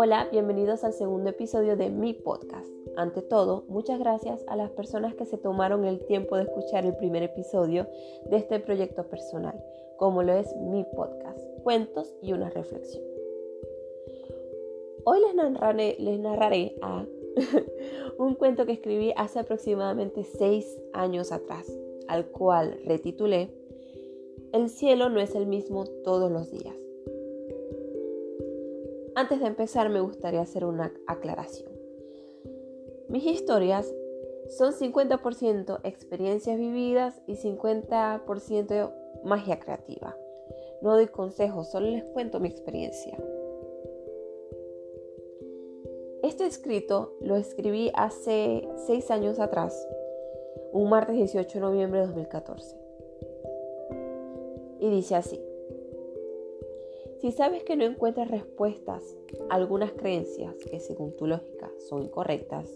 Hola, bienvenidos al segundo episodio de mi podcast. Ante todo, muchas gracias a las personas que se tomaron el tiempo de escuchar el primer episodio de este proyecto personal, como lo es mi podcast, cuentos y una reflexión. Hoy les narraré, les narraré a un cuento que escribí hace aproximadamente seis años atrás, al cual retitulé El cielo no es el mismo todos los días. Antes de empezar me gustaría hacer una aclaración. Mis historias son 50% experiencias vividas y 50% magia creativa. No doy consejos, solo les cuento mi experiencia. Este escrito lo escribí hace 6 años atrás, un martes 18 de noviembre de 2014. Y dice así. Si sabes que no encuentras respuestas a algunas creencias que según tu lógica son incorrectas,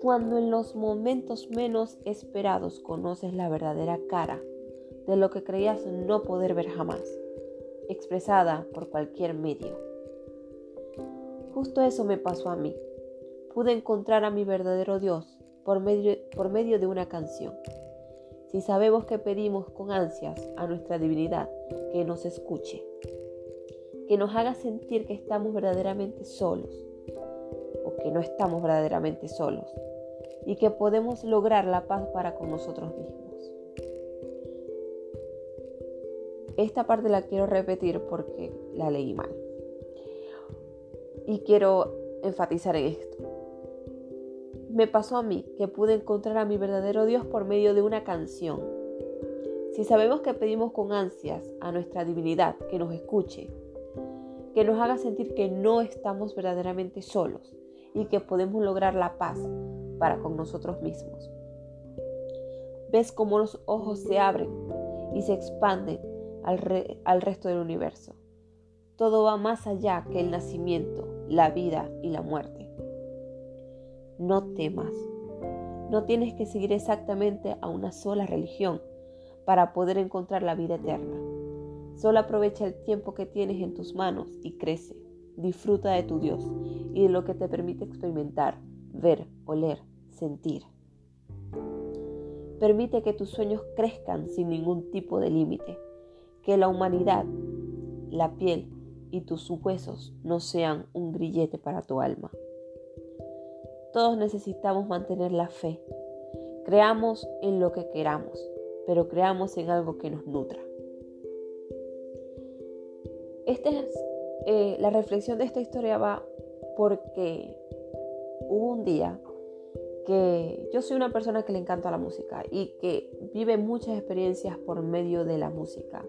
cuando en los momentos menos esperados conoces la verdadera cara de lo que creías no poder ver jamás, expresada por cualquier medio. Justo eso me pasó a mí. Pude encontrar a mi verdadero Dios por medio, por medio de una canción. Si sabemos que pedimos con ansias a nuestra divinidad que nos escuche, que nos haga sentir que estamos verdaderamente solos o que no estamos verdaderamente solos y que podemos lograr la paz para con nosotros mismos. Esta parte la quiero repetir porque la leí mal. Y quiero enfatizar en esto. Me pasó a mí que pude encontrar a mi verdadero Dios por medio de una canción. Si sabemos que pedimos con ansias a nuestra divinidad que nos escuche, que nos haga sentir que no estamos verdaderamente solos y que podemos lograr la paz para con nosotros mismos. Ves cómo los ojos se abren y se expanden al, resto del universo. Todo va más allá que el nacimiento, la vida y la muerte. No temas. No tienes que seguir exactamente a una sola religión para poder encontrar la vida eterna. Solo aprovecha el tiempo que tienes en tus manos y crece. Disfruta de tu Dios y de lo que te permite experimentar, ver, oler, sentir. Permite que tus sueños crezcan sin ningún tipo de límite. Que la humanidad, la piel y tus huesos no sean un grillete para tu alma. Todos necesitamos mantener la fe. Creamos en lo que queramos, pero creamos en algo que nos nutra. Esta es, eh, la reflexión de esta historia va porque hubo un día que yo soy una persona que le encanta la música y que vive muchas experiencias por medio de la música.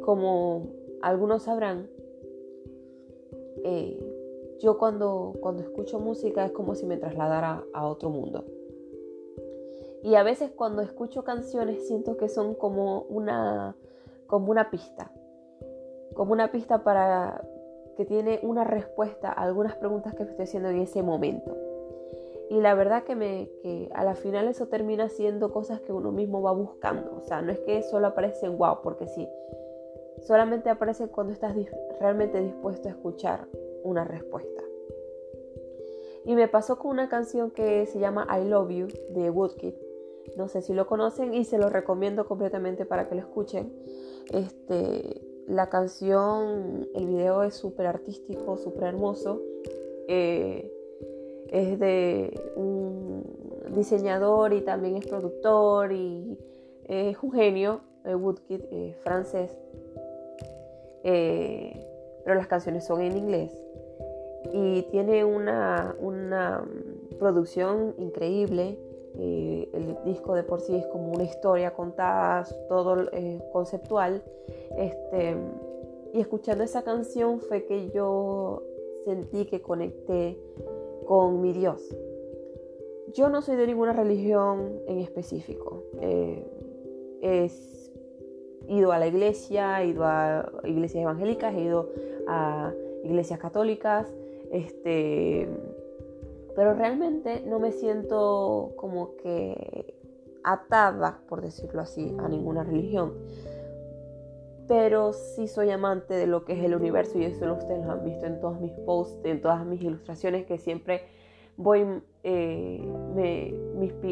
Como algunos sabrán, eh, yo cuando, cuando escucho música es como si me trasladara a otro mundo. Y a veces cuando escucho canciones siento que son como una, como una pista. Como una pista para que tiene una respuesta a algunas preguntas que me estoy haciendo en ese momento. Y la verdad que, me, que a la final eso termina siendo cosas que uno mismo va buscando. O sea, no es que solo aparecen wow, porque sí. Solamente aparece cuando estás realmente dispuesto a escuchar una respuesta. Y me pasó con una canción que se llama I Love You de Woodkid. No sé si lo conocen y se lo recomiendo completamente para que lo escuchen. Este, la canción, el video es súper artístico, súper hermoso. Eh, es de un diseñador y también es productor y es un genio, Woodkid, eh, francés. Eh, pero las canciones son en inglés y tiene una, producción increíble. Eh, el disco de por sí es como una historia contada, todo eh, conceptual. Este, y escuchando esa canción fue que yo sentí que conecté con mi Dios. Yo no soy de ninguna religión en específico. Eh, he ido a la iglesia, he ido a iglesias evangélicas, he ido a iglesias católicas, este, pero realmente no me siento como que atada, por decirlo así, a ninguna religión. pero sí soy amante de lo que es el universo y eso ustedes lo han visto en todos mis posts, en todas mis ilustraciones que siempre voy, eh, me,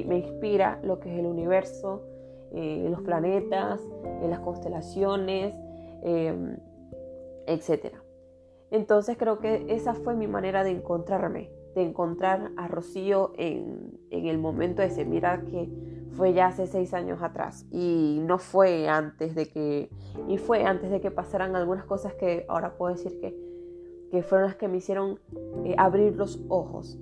me, inspira lo que es el universo, eh, los planetas, eh, las constelaciones, em, etc. Entonces creo que esa fue mi manera de encontrarme, de encontrar a Rocío en, el momento ese, mira que fue ya hace seis años atrás y no fue antes de que, y fue antes de que pasaran algunas cosas que ahora puedo decir que, que fueron las que me hicieron abrir los ojos.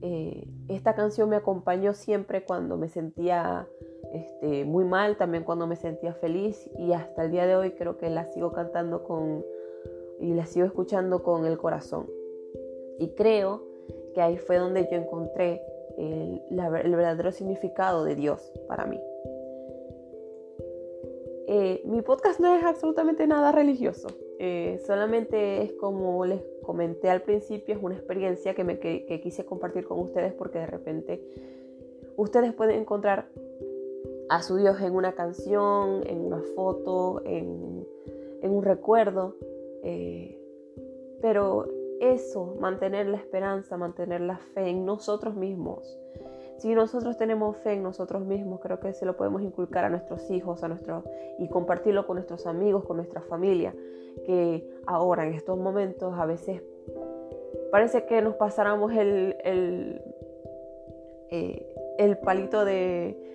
Eh, esta canción me acompañó siempre cuando me sentía este, muy mal, también cuando me sentía feliz y hasta el día de hoy creo que la sigo cantando con y la sigo escuchando con el corazón. Y creo que ahí fue donde yo encontré el, verdadero significado de Dios para mí. Eh, mi podcast no es absolutamente nada religioso, eh, solamente es como les comenté al principio, es una experiencia que, me, quise compartir con ustedes porque de repente ustedes pueden encontrar a su Dios en una canción, en una foto, en, un recuerdo, eh, pero eso, mantener la esperanza, mantener la fe en nosotros mismos, si nosotros tenemos fe en nosotros mismos, creo que se lo podemos inculcar a nuestros hijos, a nuestros y compartirlo con nuestros amigos, con nuestra familia, que ahora en estos momentos a veces parece que nos pasáramos el, el, eh, el palito de,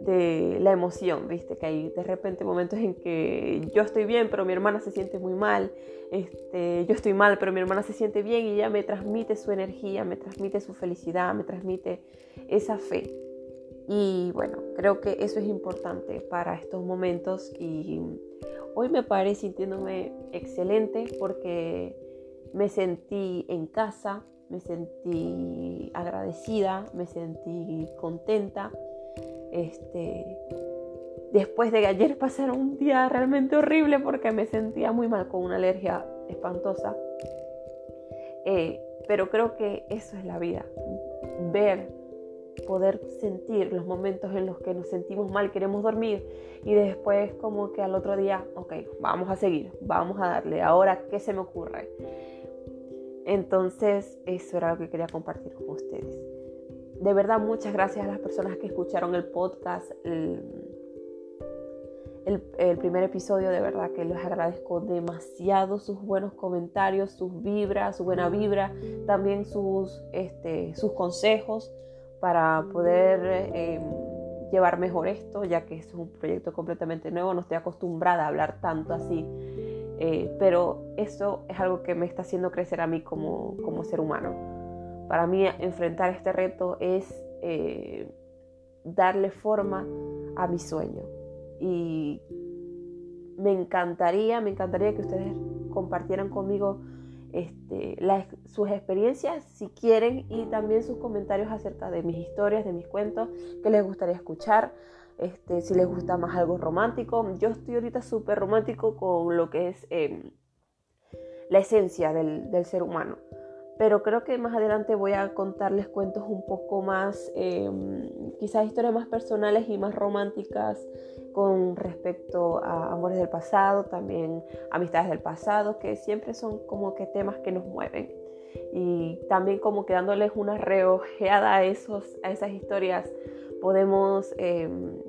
de la emoción, ¿viste? Que hay de repente momentos en que yo estoy bien, pero mi hermana se siente muy mal, este, yo estoy mal, pero mi hermana se siente bien y ella me transmite su energía, me transmite su felicidad, me transmite esa fe. Y bueno, creo que eso es importante para estos momentos y hoy me paré sintiéndome excelente porque me sentí en casa, me sentí agradecida, me sentí contenta este, después de que ayer pasara un día realmente horrible porque me sentía muy mal con una alergia espantosa. Eh, pero creo que eso es la vida. Ver, poder sentir los momentos en los que nos sentimos mal, queremos dormir y después como que al otro día, ok, vamos a seguir, vamos a darle. Ahora, ¿qué se me ocurre? Entonces, eso era lo que quería compartir con ustedes de verdad muchas gracias a las personas que escucharon el podcast, el, primer episodio, de verdad que les agradezco demasiado sus buenos comentarios, sus vibras, su buena vibra, también sus, este, sus consejos para poder em, llevar mejor esto, ya que es un proyecto completamente nuevo, no estoy acostumbrada a hablar tanto así. Eh, pero eso es algo que me está haciendo crecer a mí como, como ser humano. Para mí enfrentar este reto es eh, darle forma a mi sueño. Y me encantaría, me encantaría que ustedes compartieran conmigo este, sus experiencias, si quieren, y también sus comentarios acerca de mis historias, de mis cuentos, que les gustaría escuchar. Este, si les gusta más algo romántico. Yo estoy ahorita súper romántico con lo que es em, la esencia del ser humano pero creo que más adelante voy a contarles cuentos un poco más, em, quizás historias más personales y más románticas con respecto a amores del pasado, también amistades del pasado, que siempre son como que temas que nos mueven. Y también como que dándoles una reojeada a, esos, a esas historias, podemos em,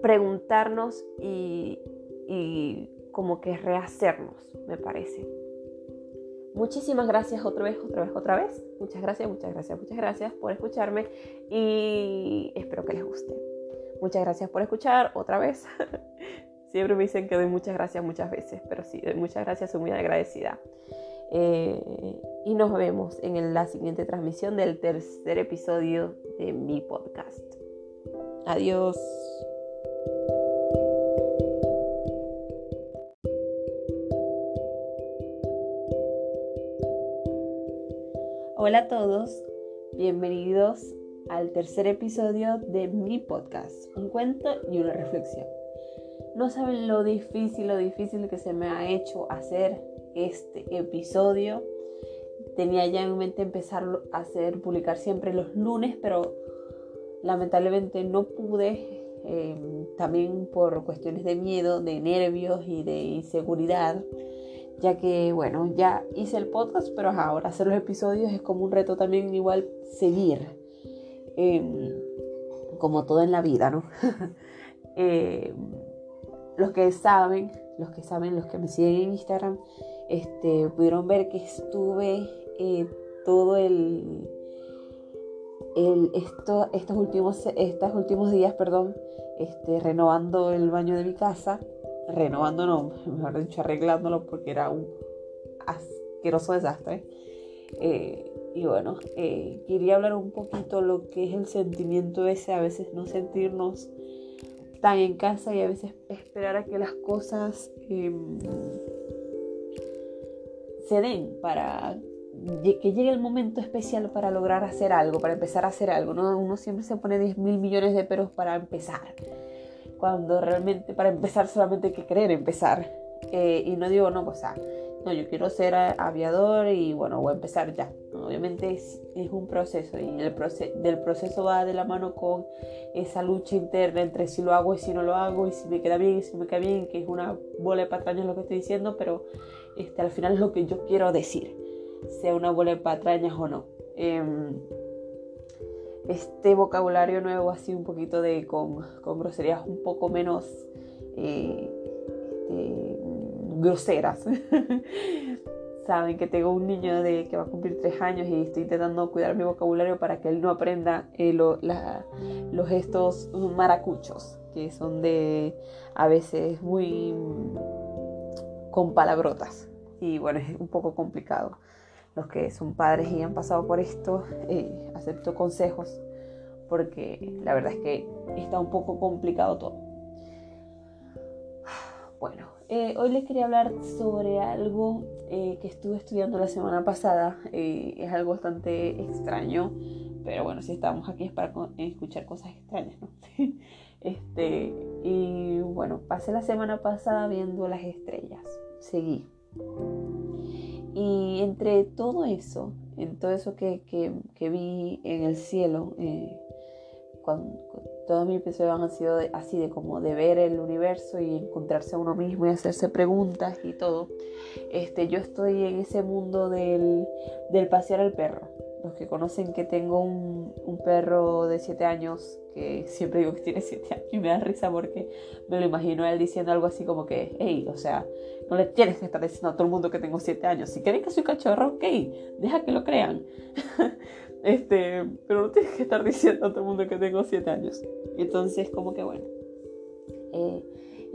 preguntarnos y, y como que rehacernos, me parece. Muchísimas gracias otra vez, otra vez, otra vez. Muchas gracias, muchas gracias, muchas gracias por escucharme y espero que les guste. Muchas gracias por escuchar otra vez. Siempre me dicen que doy muchas gracias muchas veces, pero sí, doy muchas gracias, soy muy agradecida. Eh, y nos vemos en la siguiente transmisión del tercer episodio de mi podcast. Adiós. Hola a todos, bienvenidos al tercer episodio de mi podcast, un cuento y una reflexión. No saben lo difícil, lo difícil que se me ha hecho hacer este episodio. Tenía ya en mente empezar a hacer, publicar siempre los lunes, pero lamentablemente no pude em, también por cuestiones de miedo, de nervios y de inseguridad, ya que bueno, ya hice el podcast, pero ahora hacer los episodios es como un reto también igual seguir, em, como todo en la vida, ¿no? Em, los que saben, los que saben, los que me siguen en Instagram, este, pudieron ver que estuve eh, todo el, el esto, estos, últimos, estos últimos días, perdón, este, renovando el baño de mi casa, renovando no, mejor dicho, arreglándolo porque era un asqueroso desastre. Eh, y bueno, eh, quería hablar un poquito lo que es el sentimiento ese, a veces no sentirnos tan en casa y a veces esperar a que las cosas em, se den para que llegue el momento especial para lograr hacer algo, para empezar a hacer algo. ¿no? Uno siempre se pone 10 mil millones de peros para empezar, cuando realmente para empezar solamente hay que querer empezar. Eh, y no digo, no, o sea, no, yo quiero ser aviador y bueno, voy a empezar ya. Obviamente es, es, un proceso y el del proceso va de la mano con esa lucha interna entre si lo hago y si no lo hago y si me queda bien y si me queda bien, que es una bola de patrañas lo que estoy diciendo, pero este, al final es lo que yo quiero decir, sea una bola de patrañas o no. Em, este vocabulario nuevo así un poquito de con, con groserías un poco menos eh, este, groseras. Saben que tengo un niño de que va a cumplir tres años y estoy intentando cuidar mi vocabulario para que él no aprenda eh, los gestos maracuchos, que son de a veces muy con palabrotas. Y bueno, es un poco complicado. Los que son padres y han pasado por esto, eh, acepto consejos porque la verdad es que está un poco complicado todo. Bueno, eh, hoy les quería hablar sobre algo eh, que estuve estudiando la semana pasada. es algo bastante extraño, pero bueno, si estamos aquí es para escuchar cosas extrañas, ¿no? este, y bueno, pasé la semana pasada viendo las estrellas seguí. Y entre todo eso, en todo eso que, vi en el cielo, eh, cuando, todos mis episodios han sido así de como de ver el universo y encontrarse a uno mismo y hacerse preguntas y todo. Este, yo estoy en ese mundo del, del pasear al perro los que conocen que tengo un, perro de 7 años, que siempre digo que tiene 7 años y me da risa porque me lo imagino él diciendo algo así como que, hey, o sea, no le tienes que estar diciendo a todo el mundo que tengo 7 años. Si creen que soy cachorro, ok, deja que lo crean. este, pero no tienes que estar diciendo a todo el mundo que tengo 7 años. Entonces, como que bueno. Eh,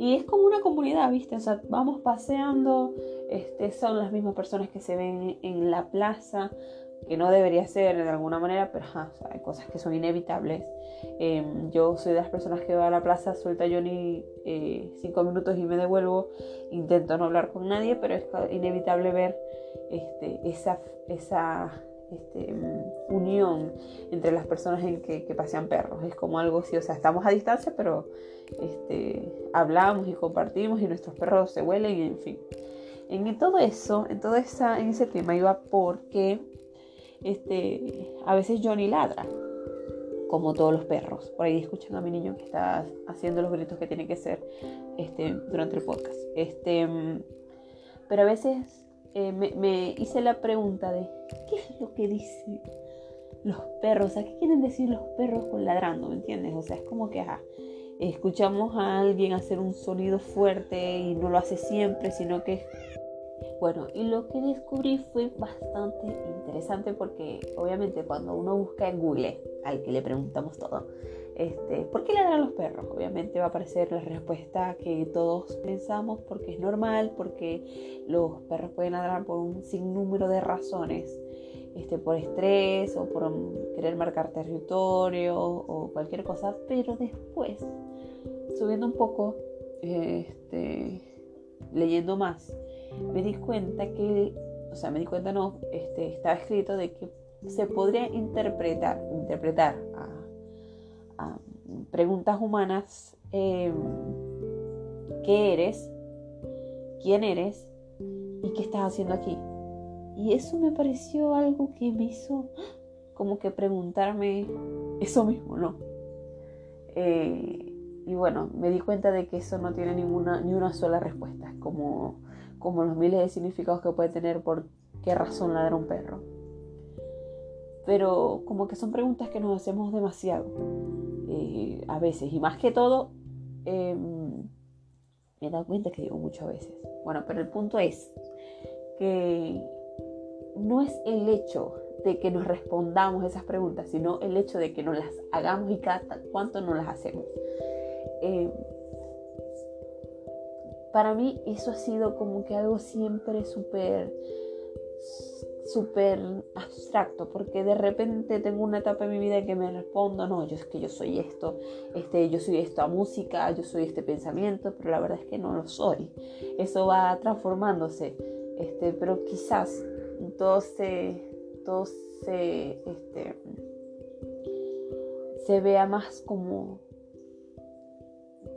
y es como una comunidad, ¿viste? O sea, vamos paseando, este, son las mismas personas que se ven en la plaza, que no debería ser de alguna manera, pero hay cosas que son inevitables. Em, yo soy de las personas que va a la plaza, suelta Johnny eh, cinco minutos y me devuelvo. Intento no hablar con nadie, pero es inevitable ver este, esa, esa este, mm, unión entre las personas en que, pasean perros. Es como algo así, o sea, estamos a distancia, pero este, hablamos y compartimos y nuestros perros se huelen, en fin. En todo eso, en todo esa, en ese tema iba porque este, a veces Johnny ladra, como todos los perros. Por ahí escuchan a mi niño que está haciendo los gritos que tiene que hacer este, durante el podcast. Este, pero a veces eh, me, hice la pregunta de qué es lo que dicen los perros, o sea, ¿qué quieren decir los perros con ladrando? ¿Me entiendes? O sea, es como que escuchamos a alguien hacer un sonido fuerte y no lo hace siempre, sino que bueno, y lo que descubrí fue bastante interesante porque obviamente cuando uno busca en Google, al que le preguntamos todo, este, ¿por qué ladran los perros? Obviamente va a aparecer la respuesta que todos pensamos porque es normal, porque los perros pueden ladrar por un sinnúmero de razones, este, por estrés o por querer marcar territorio o cualquier cosa, pero después, subiendo un poco, este, leyendo más, me di cuenta que, o sea, me di cuenta no, este, estaba escrito de que se podría interpretar, interpretar a, preguntas humanas em, qué eres, quién eres y qué estás haciendo aquí. Y eso me pareció algo que me hizo como que preguntarme eso mismo, ¿no? Eh, y bueno, me di cuenta de que eso no tiene ninguna, ni una sola respuesta, como, como los miles de significados que puede tener por qué razón ladra un perro. Pero como que son preguntas que nos hacemos demasiado eh, a veces, y más que todo, em, me he dado cuenta que digo muchas veces. Bueno, pero el punto es que no es el hecho de que nos respondamos esas preguntas, sino el hecho de que nos las hagamos y cada cuánto nos las hacemos. Eh, para mí eso ha sido como que algo siempre súper súper abstracto porque de repente tengo una etapa en mi vida en que me respondo no yo es que yo soy esto este yo soy esta música yo soy este pensamiento pero la verdad es que no lo soy. Eso va transformándose este pero quizás todo se todo se este se vea más como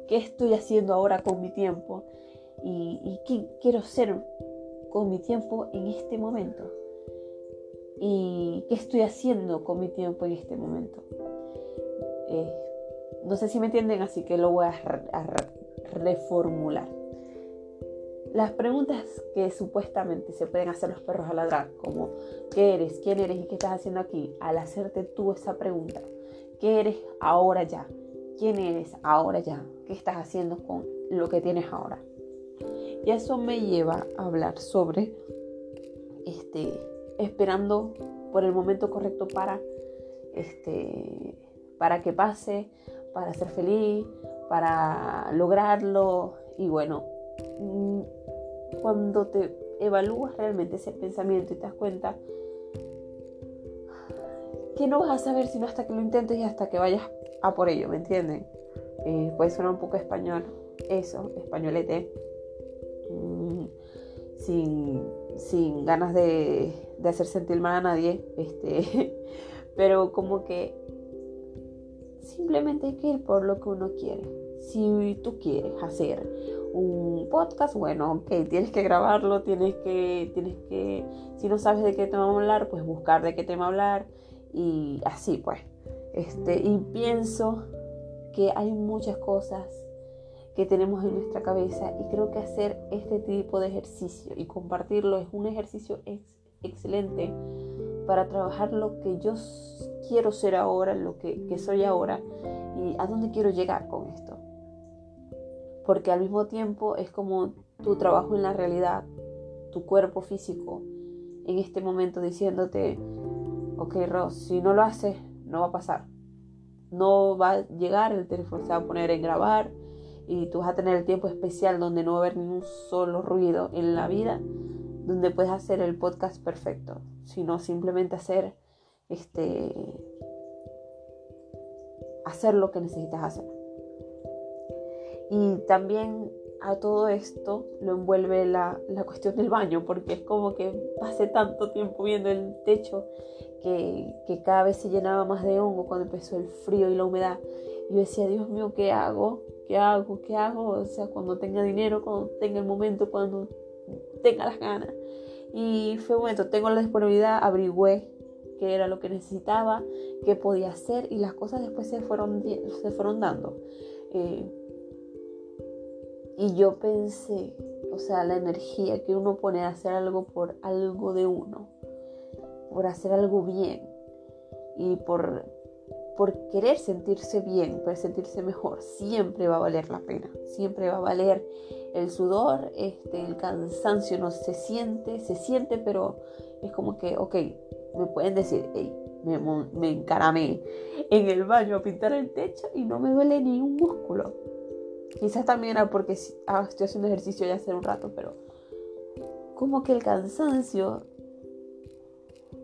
qué estoy haciendo ahora con mi tiempo y, qué quiero ser con mi tiempo en este momento y qué estoy haciendo con mi tiempo en este momento. Eh, no sé si me entienden, así que lo voy a, reformular. Las preguntas que supuestamente se pueden hacer los perros al ladrar, como ¿qué eres? ¿Quién eres? ¿Y qué estás haciendo aquí? Al hacerte tú esa pregunta, ¿qué eres ahora ya? ¿Quién eres ahora ya? ¿Qué estás haciendo con lo que tienes ahora? Y eso me lleva a hablar sobre este, esperando por el momento correcto para, este, para que pase, para ser feliz, para lograrlo. Y bueno, mm, cuando te evalúas realmente ese pensamiento y te das cuenta que no vas a saber sino hasta que lo intentes y hasta que vayas a por ello, ¿me entienden? Eh, puede sonar un poco español, eso, españolete, mm, sin, ganas de, hacer sentir mal a nadie, este, pero como que simplemente hay que ir por lo que uno quiere. Si tú quieres hacer un podcast, bueno, ok, tienes que grabarlo, tienes que, tienes que, si no sabes de qué tema hablar, pues buscar de qué tema hablar y así pues. Este, y pienso que hay muchas cosas que tenemos en nuestra cabeza y creo que hacer este tipo de ejercicio y compartirlo es un ejercicio excelente para trabajar lo que yo quiero ser ahora, lo que, que soy ahora y a dónde quiero llegar con esto. Porque al mismo tiempo es como tu trabajo en la realidad, tu cuerpo físico en este momento diciéndote, ok Ross, si no lo haces, no va a pasar no va a llegar, el teléfono se va a poner en grabar y tú vas a tener el tiempo especial donde no va a haber ningún solo ruido en la vida, donde puedes hacer el podcast perfecto, sino simplemente hacer este hacer lo que necesitas hacer. Y también a todo esto lo envuelve la, la cuestión del baño, porque es como que pasé tanto tiempo viendo el techo que, cada vez se llenaba más de hongo cuando empezó el frío y la humedad. Y yo decía, Dios mío, ¿qué hago? ¿Qué hago? ¿Qué hago? O sea, cuando tenga dinero, cuando tenga el momento, cuando tenga las ganas. Y fue momento, tengo la disponibilidad, averigüé qué era lo que necesitaba, qué podía hacer y las cosas después se fueron, se fueron dando. Eh, y yo pensé, o sea, la energía que uno pone a hacer algo por algo de uno por hacer algo bien y por, por querer sentirse bien, por sentirse mejor, siempre va a valer la pena, siempre va a valer el sudor, este, el cansancio no se siente, se siente, pero es como que, ok, me pueden decir, hey, me, encaramé en el baño a pintar el techo y no me duele ni un músculo. Quizás también era porque ah, estoy haciendo ejercicio ya hace un rato, pero como que el cansancio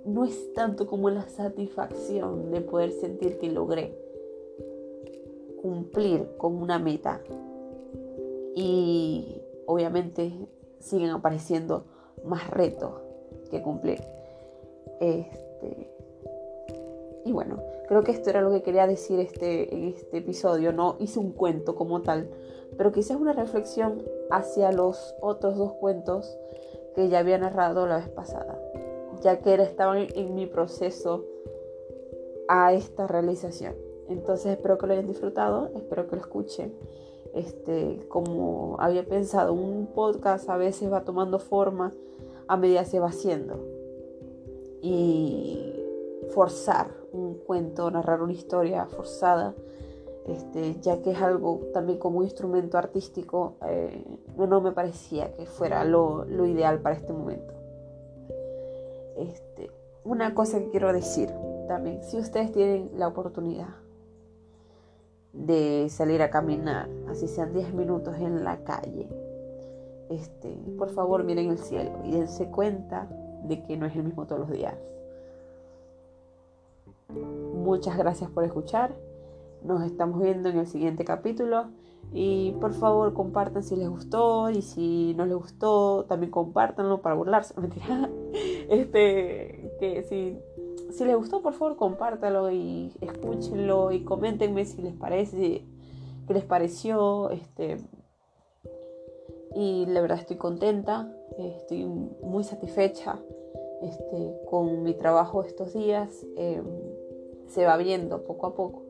no es tanto como la satisfacción de poder sentir que logré cumplir con una meta. Y obviamente siguen apareciendo más retos que cumplir. Este, y bueno, creo que esto era lo que quería decir este, en este episodio. No hice un cuento como tal, pero quizás una reflexión hacia los otros dos cuentos que ya había narrado la vez pasada ya que estaba en mi proceso a esta realización. Entonces espero que lo hayan disfrutado, espero que lo escuchen. Este, como había pensado, un podcast a veces va tomando forma a medida se va haciendo. Y forzar un cuento, narrar una historia forzada, este, ya que es algo también como instrumento artístico, eh, no, me parecía que fuera lo, lo ideal para este momento. Este, una cosa que quiero decir también, si ustedes tienen la oportunidad de salir a caminar, así sean 10 minutos en la calle, este, por favor miren el cielo y dense cuenta de que no es el mismo todos los días. Muchas gracias por escuchar. Nos estamos viendo en el siguiente capítulo. Y por favor compartan si les gustó y si no les gustó, también compártanlo para burlarse. Mentira. Este, que si, si les gustó, por favor compártanlo y escúchenlo y coméntenme si les parece, qué les pareció. Este, y la verdad estoy contenta, estoy muy satisfecha este, con mi trabajo estos días. Em, se va viendo poco a poco.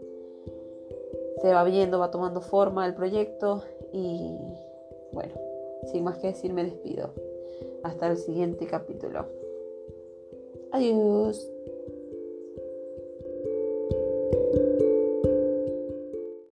Se va viendo, va tomando forma el proyecto y bueno, sin más que decir me despido. Hasta el siguiente capítulo. Adiós.